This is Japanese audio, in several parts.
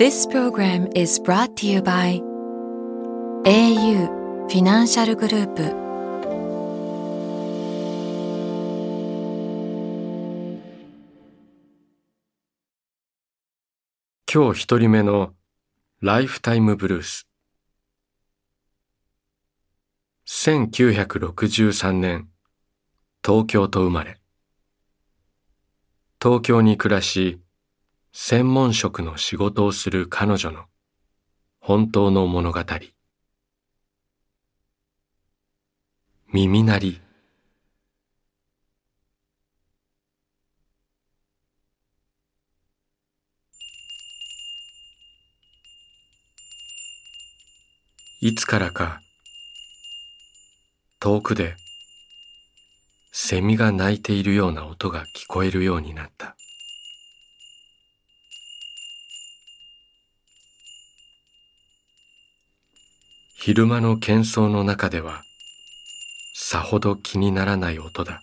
This program is brought to you by au フィナンシャルグループ今日一人目のライフタイムブルース1963年東京と生まれ。東京に暮らし専門職の仕事をする彼女の本当の物語。耳鳴り。いつからか遠くでセミが鳴いているような音が聞こえるようになった。昼間の喧騒の中ではさほど気にならない音だ。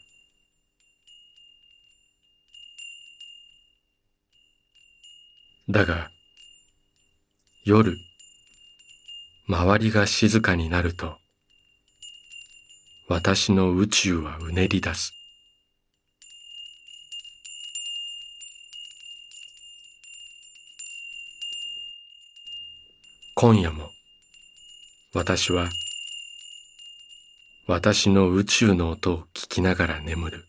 だが夜周りが静かになると私の宇宙はうねり出す。今夜も私は私の宇宙の音を聞きながら眠る。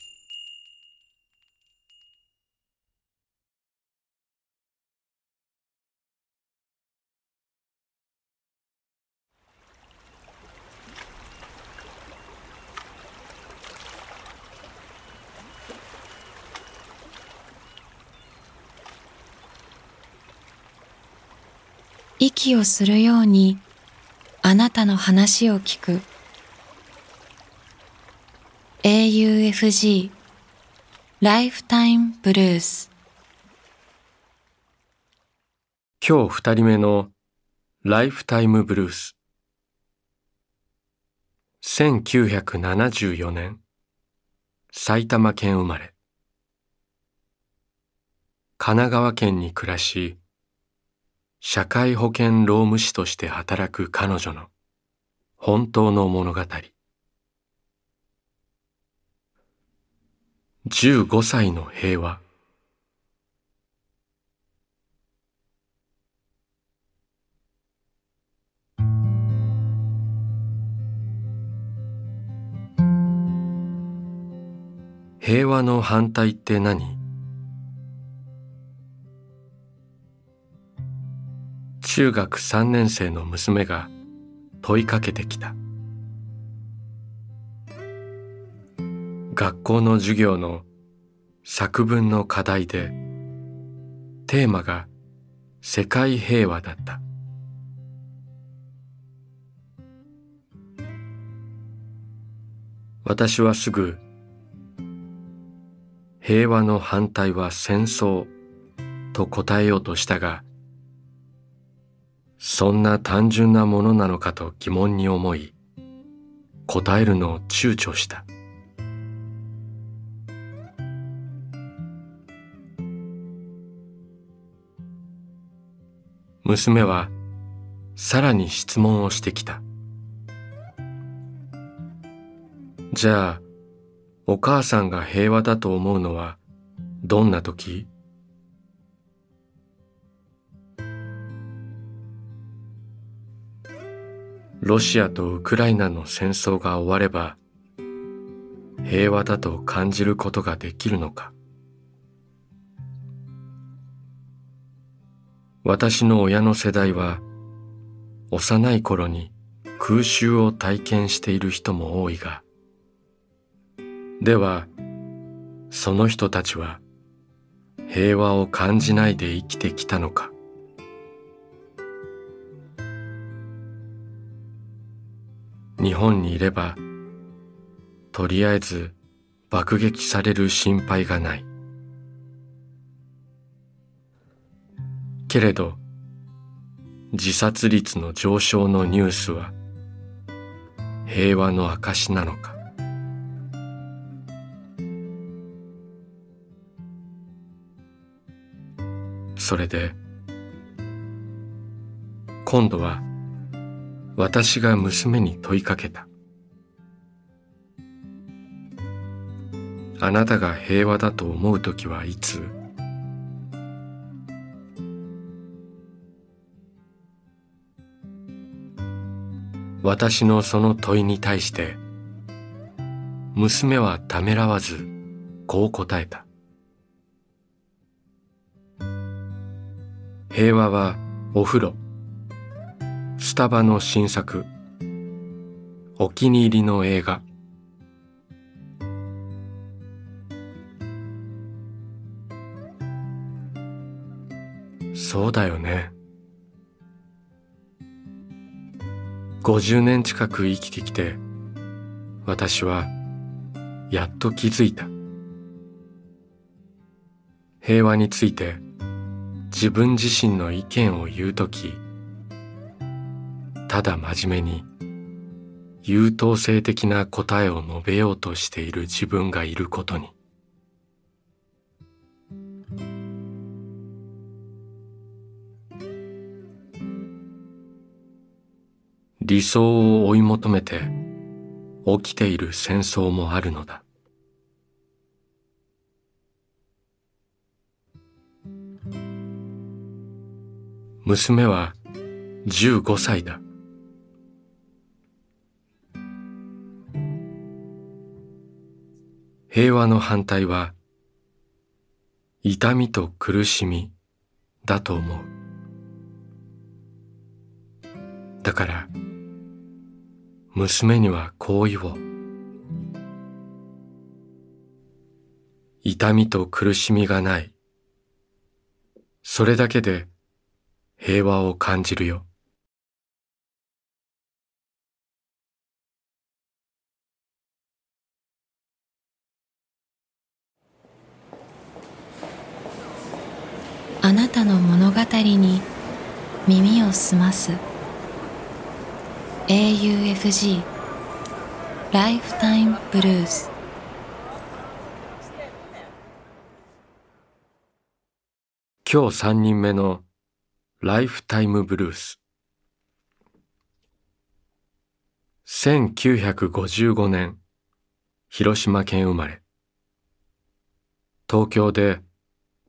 息をするようにあなたの話を聞く。AUFG ライフタイムブルース今日二人目のライフタイムブルース1974年。埼玉県生まれ。神奈川県に暮らし社会保険労務士として働く彼女の本当の物語。15歳の平和。平和の反対って何？中学3年生の娘が問いかけてきた。学校の授業の作文の課題でテーマが世界平和だった。私はすぐ平和の反対は戦争と答えようとしたがそんな単純なものなのかと疑問に思い答えるのを躊躇した。娘はさらに質問をしてきた。じゃあお母さんが平和だと思うのはどんな時？ロシアとウクライナの戦争が終われば平和だと感じることができるのか。私の親の世代は幼い頃に空襲を体験している人も多いがではその人たちは平和を感じないで生きてきたのか。日本にいればとりあえず爆撃される心配がない。けれど自殺率の上昇のニュースは平和の証なのか。それで今度は私が娘に問いかけた。あなたが平和だと思う時はいつ？私のその問いに対して娘はためらわずこう答えた。平和はお風呂。タバの新作。お気に入りの映画。そうだよね。50年近く生きてきて私はやっと気づいた。平和について自分自身の意見を言うときただ真面目に優等生的な答えを述べようとしている自分がいることに。理想を追い求めて起きている戦争もあるのだ。娘は15歳だ。平和の反対は痛みと苦しみだと思う。だから娘にはこう言おう痛みと苦しみがない。それだけで平和を感じるよあなたの物語に耳を澄ます。AUFG ライフタイムブルース今日三人目のライフタイムブルース1955年広島県生まれ。東京で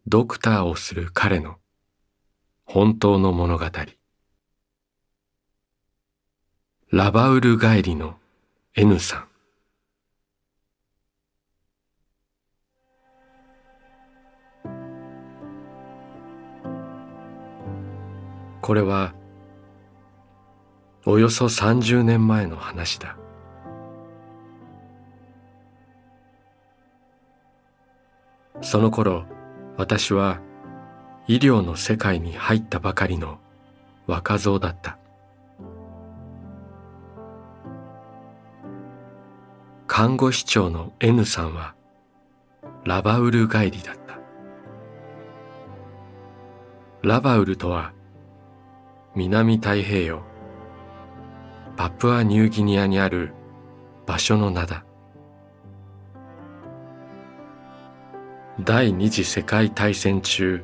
ドクターをする彼の本当の物語。ラバウル帰りの N さん。これはおよそ30年前の話だ。その頃私は医療の世界に入ったばかりの若造だった。看護師長の N さんはラバウル帰りだった。ラバウルとは南太平洋パプアニューギニアにある場所の名だ。第二次世界大戦中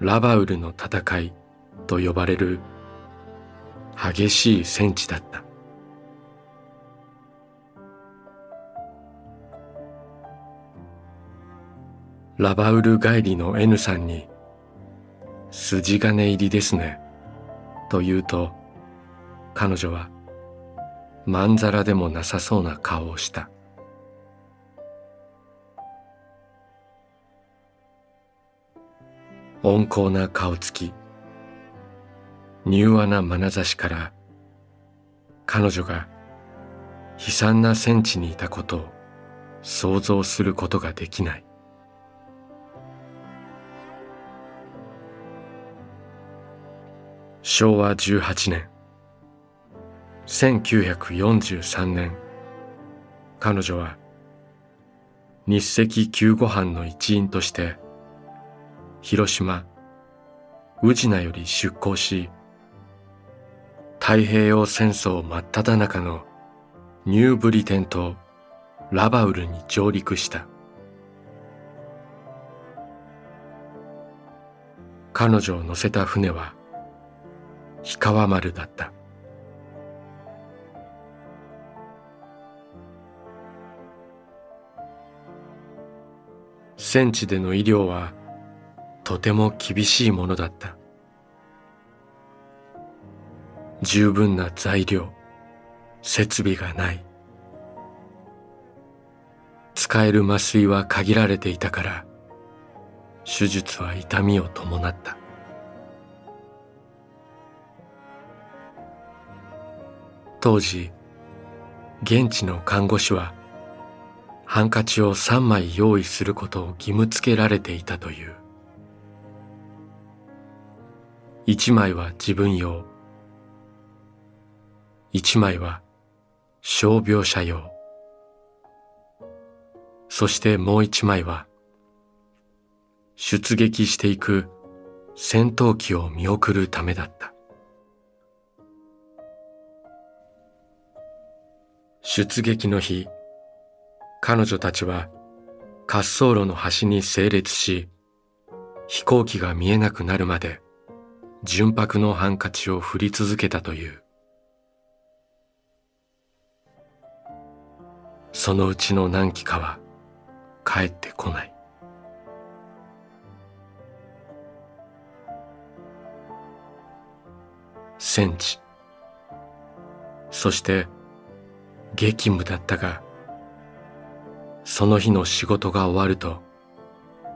ラバウルの戦いと呼ばれる激しい戦地だった。ラバウル帰りの N さんに筋金入りですね。と言うと彼女はまんざらでもなさそうな顔をした。温厚な顔つき柔和な眼差しから彼女が悲惨な戦地にいたことを想像することができない。昭和18年。1943年。彼女は日赤救護班の一員として広島宇品より出港し太平洋戦争真っ只中のニューブリテン島ラバウルに上陸した。彼女を乗せた船は氷川丸だった。戦地での医療はとても厳しいものだった。十分な材料設備がない。使える麻酔は限られていたから手術は痛みを伴った。当時現地の看護師はハンカチを3枚用意することを義務付けられていたという。1枚は自分用。1枚は傷病者用。そしてもう1枚は出撃していく戦闘機を見送るためだった。出撃の日。彼女たちは滑走路の端に整列し飛行機が見えなくなるまで純白のハンカチを振り続けたという。そのうちの何機かは帰ってこない。戦地。そして激務だったがその日の仕事が終わると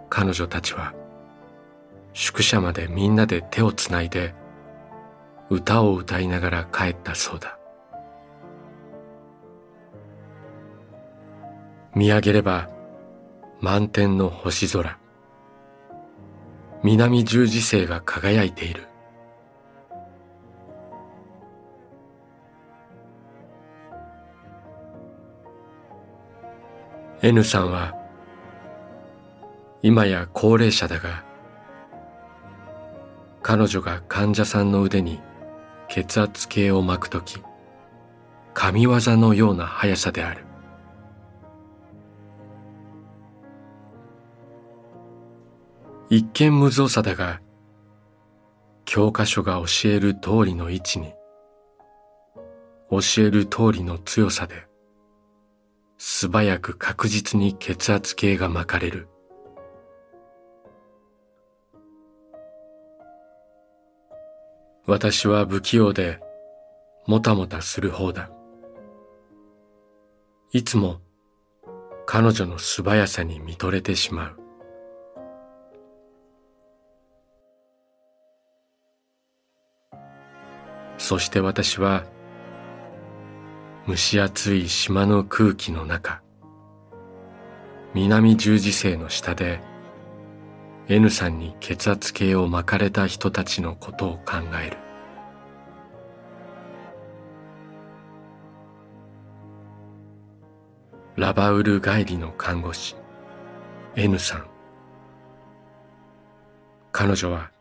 彼女たちは宿舎までみんなで手をつないで歌を歌いながら帰ったそうだ。見上げれば満天の星空。南十字星が輝いている。N さんは今や高齢者だが彼女が患者さんの腕に血圧計を巻くとき神業のような速さである。一見無造作だが教科書が教える通りの位置に教える通りの強さで素早く確実に血圧計が巻かれる。私は不器用でもたもたする方だ。いつも彼女の素早さに見とれてしまう。そして私は蒸し暑い島の空気の中南十字星の下で N さんに血圧計を巻かれた人たちのことを考える。ラバウル帰りの看護師 N さん。彼女は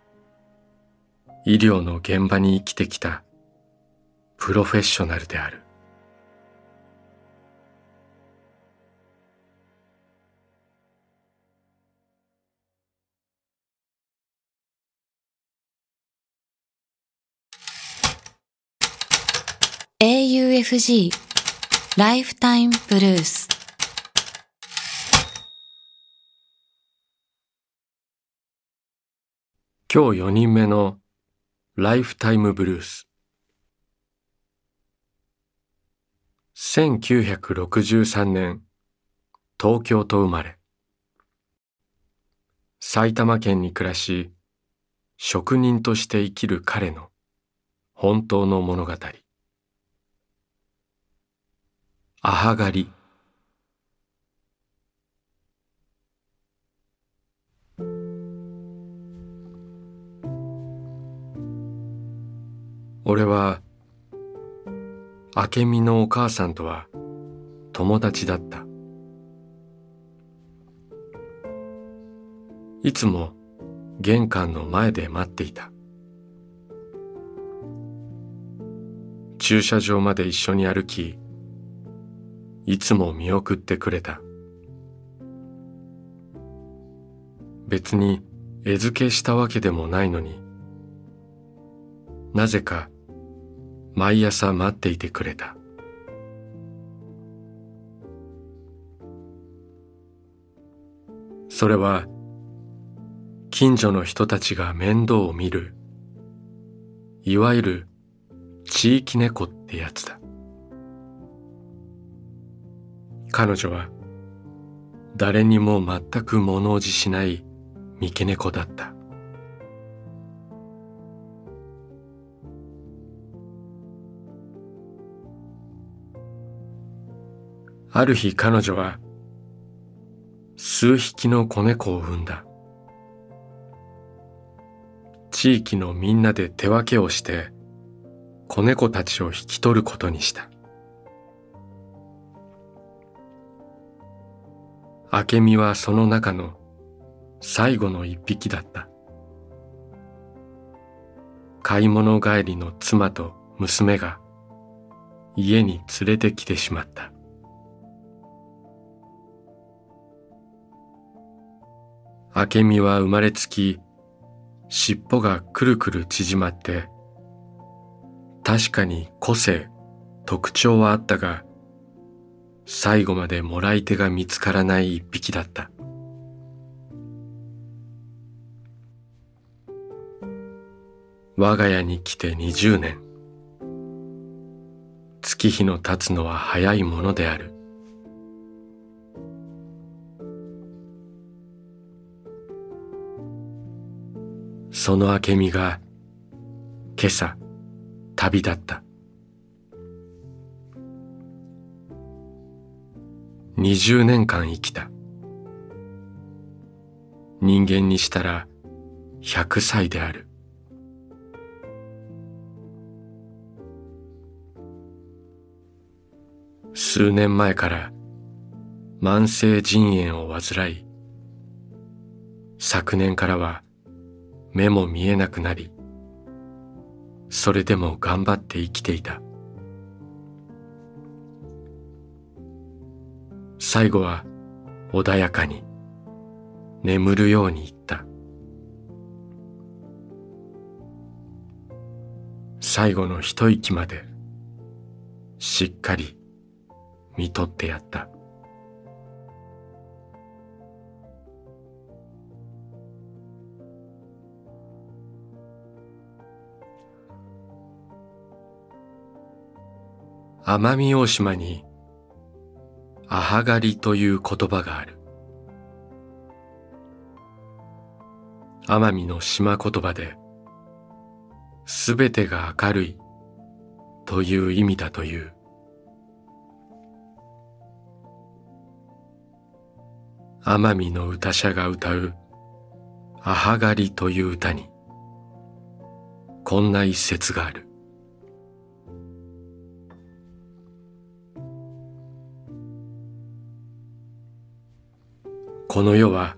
医療の現場に生きてきたプロフェッショナルである「AUFG ライフタイムブルース」今日4人目のライフタイムブルース1963年東京と生まれ。埼玉県に暮らし職人として生きる彼の本当の物語。アハ狩り俺は明美のお母さんとは友達だった。いつも玄関の前で待っていた。駐車場まで一緒に歩き、いつも見送ってくれた。別に餌付けしたわけでもないのに、なぜか毎朝待っていてくれた。それは近所の人たちが面倒を見るいわゆる地域猫ってやつだ彼女は誰にも全く物おじしない三毛猫だった。ある日彼女は数匹の子猫を産んだ。地域のみんなで手分けをして子猫たちを引き取ることにした。明美はその中の最後の一匹だった。買い物帰りの妻と娘が家に連れてきてしまった。明美は生まれつき尻尾がくるくる縮まって確かに個性特徴はあったが最後までもらい手が見つからない一匹だった。我が家に来て二十年。月日の経つのは早いものである。その明美が今朝旅立った。20年間生きた。人間にしたら100歳である。数年前から慢性腎炎を患い昨年からは目も見えなくなりそれでも頑張って生きていた。最後は穏やかに眠るように言った。最後の一息までしっかり見とってやった。奄美大島にアハガリという言葉がある。奄美の島言葉ですべてが明るいという意味だという。奄美の歌者が歌うアハガリという歌にこんな一節がある。この世は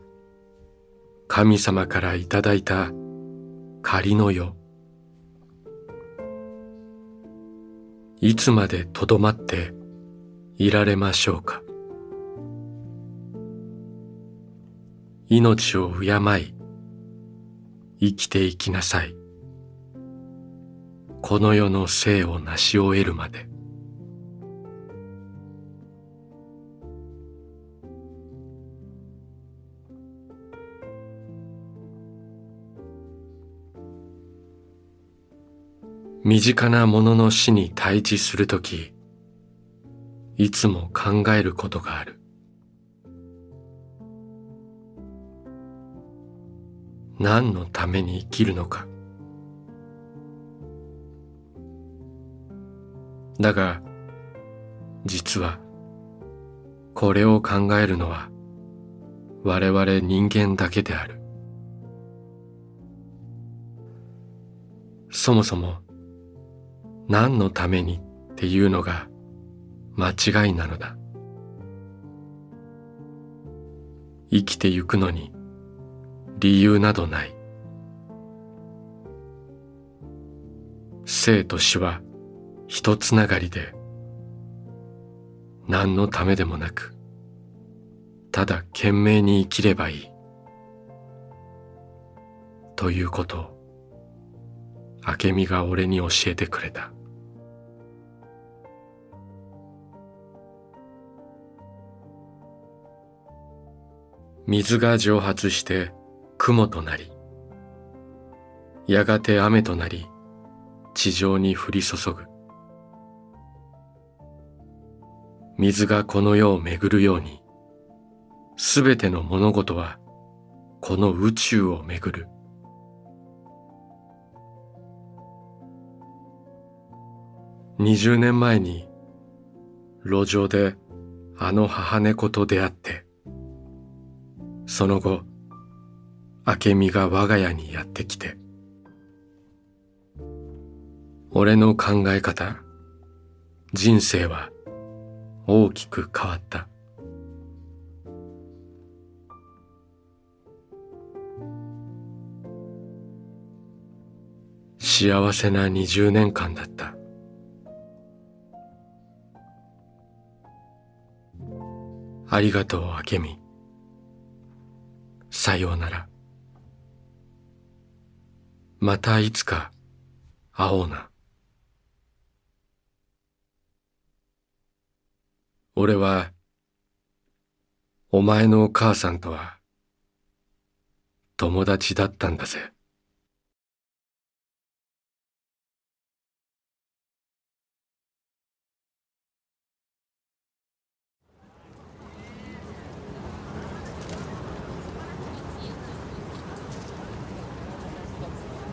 神様からいただいた仮の世。いつまでとどまっていられましょうか。命を敬い生きていきなさい。この世の生を成し終えるまで。身近なものの死に対峙するとき、いつも考えることがある。何のために生きるのか。だが、実は、これを考えるのは、我々人間だけである。そもそも、何のためにっていうのが間違いなのだ。生きてゆくのに理由などない。生と死は一つながりで何のためでもなくただ懸命に生きればいい。ということを明美が俺に教えてくれた。水が蒸発して雲となりやがて雨となり地上に降り注ぐ。水がこの世を巡るようにすべての物事はこの宇宙を巡る。20年前に路上であの母猫と出会ってその後、明美が我が家にやってきて、俺の考え方、人生は大きく変わった。幸せな20年間だった。ありがとう、明美。さようなら。またいつか会おうな。俺は、お前のお母さんとは、友達だったんだぜ。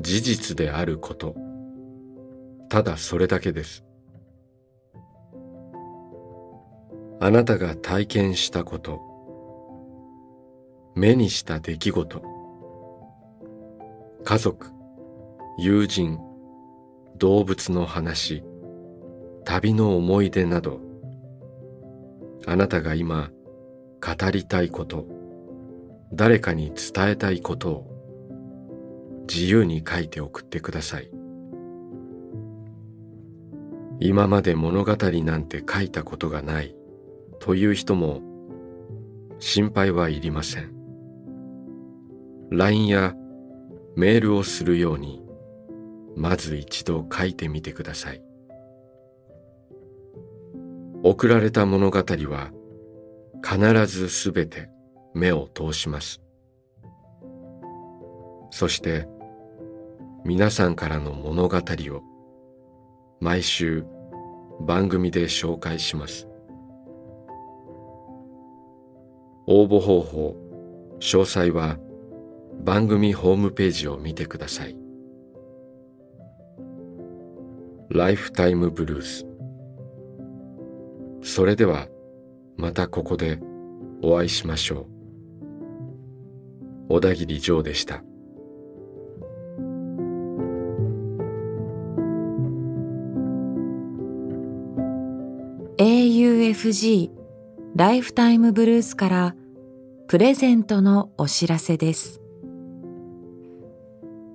事実であること。ただそれだけです。あなたが体験したこと、目にした出来事、家族、友人、動物の話、旅の思い出など、あなたが今語りたいこと、誰かに伝えたいことを。自由に書いて送ってください。今まで物語なんて書いたことがないという人も心配はいりません。LINE やメールをするようにまず一度書いてみてください。送られた物語は必ずすべて目を通します。そして皆さんからの物語を毎週番組で紹介します。応募方法詳細は番組ホームページを見てください。ライフタイムブルース。それではまたここでお会いしましょう。小田切ジョーでした。FG ライフタイムブルースからプレゼントのお知らせです。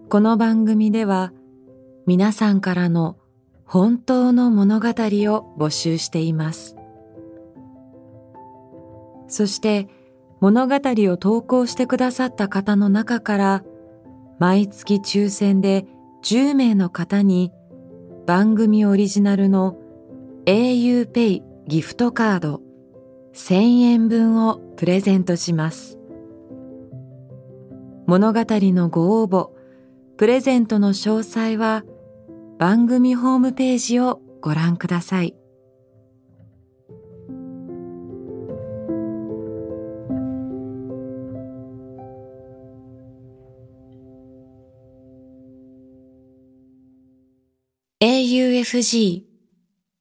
この番組では皆さんからの本当の物語を募集しています。そして物語を投稿してくださった方の中から毎月抽選で10名の方に番組オリジナルの auPay ギフトカード1000円分をプレゼントします。物語のご応募、プレゼントの詳細は番組ホームページをご覧ください。AUFG